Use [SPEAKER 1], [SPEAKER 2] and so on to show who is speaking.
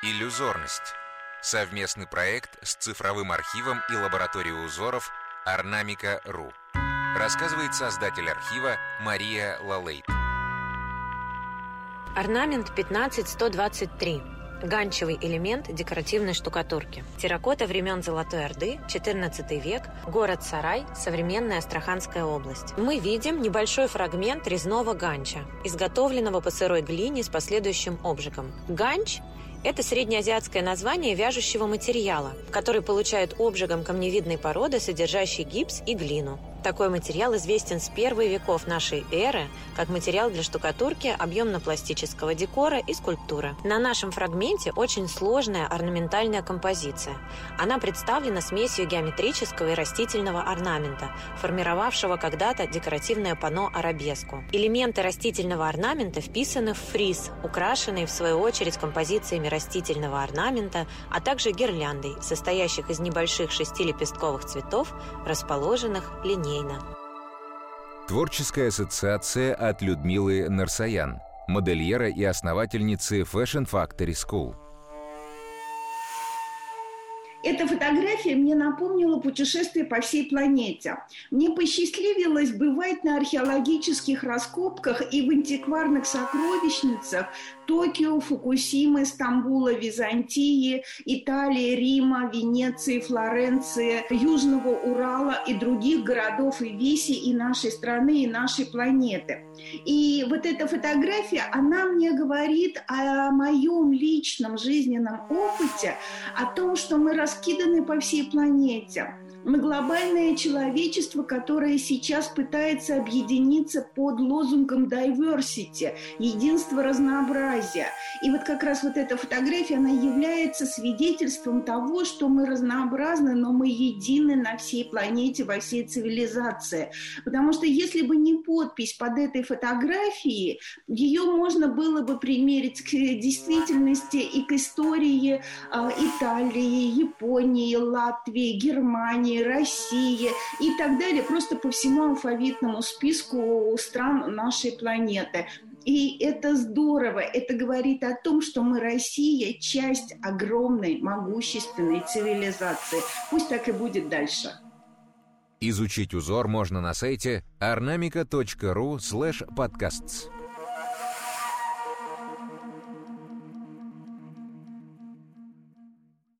[SPEAKER 1] Иллюзорность. Совместный проект с цифровым архивом и лабораторией узоров Орнамика.ру. Рассказывает создатель архива Мария Лалейт.
[SPEAKER 2] Орнамент 15123. Ганчевый элемент декоративной штукатурки. Терракота времен Золотой Орды, 14 век, город Сарай, современная Астраханская область. Мы видим небольшой фрагмент резного ганча, изготовленного по сырой глине с последующим обжигом. Ганч это среднеазиатское название вяжущего материала, который получают обжигом камневидной породы, содержащей гипс и глину. Такой материал известен с первых веков нашей эры как материал для штукатурки, объемно-пластического декора и скульптуры. На нашем фрагменте очень сложная орнаментальная композиция. Она представлена смесью геометрического и растительного орнамента, формировавшего когда-то декоративное панно арабеску. Элементы растительного орнамента вписаны в фриз, украшенный в свою очередь композициями растительного орнамента, а также гирляндой, состоящих из небольших шестилепестковых цветов, расположенных линейно.
[SPEAKER 1] Творческая ассоциация от Людмилы Нарсаян, модельера и основательницы Fashion Factory School –
[SPEAKER 3] эта фотография мне напомнила путешествие по всей планете. Мне посчастливилось бывать на археологических раскопках и в антикварных сокровищницах Токио, Фукусимы, Стамбула, Византии, Италии, Рима, Венеции, Флоренции, Южного Урала и других городов и веси и нашей страны, и нашей планеты. И вот эта фотография, она мне говорит о моем личном жизненном опыте, о том, что мы раскиданы по всей планете. Мы глобальное человечество, которое сейчас пытается объединиться под лозунгом diversity, единство разнообразия. И вот как раз вот эта фотография, она является свидетельством того, что мы разнообразны, но мы едины на всей планете, во всей цивилизации. Потому что если бы не подпись под этой фотографией, ее можно было бы примерить к действительности и к истории э, Италии, Японии, Латвии, Германии, Германии, России и так далее, просто по всему алфавитному списку стран нашей планеты. И это здорово. Это говорит о том, что мы Россия, часть огромной, могущественной цивилизации. Пусть так и будет дальше.
[SPEAKER 1] Изучить узор можно на сайте ornamica.ru slash podcasts.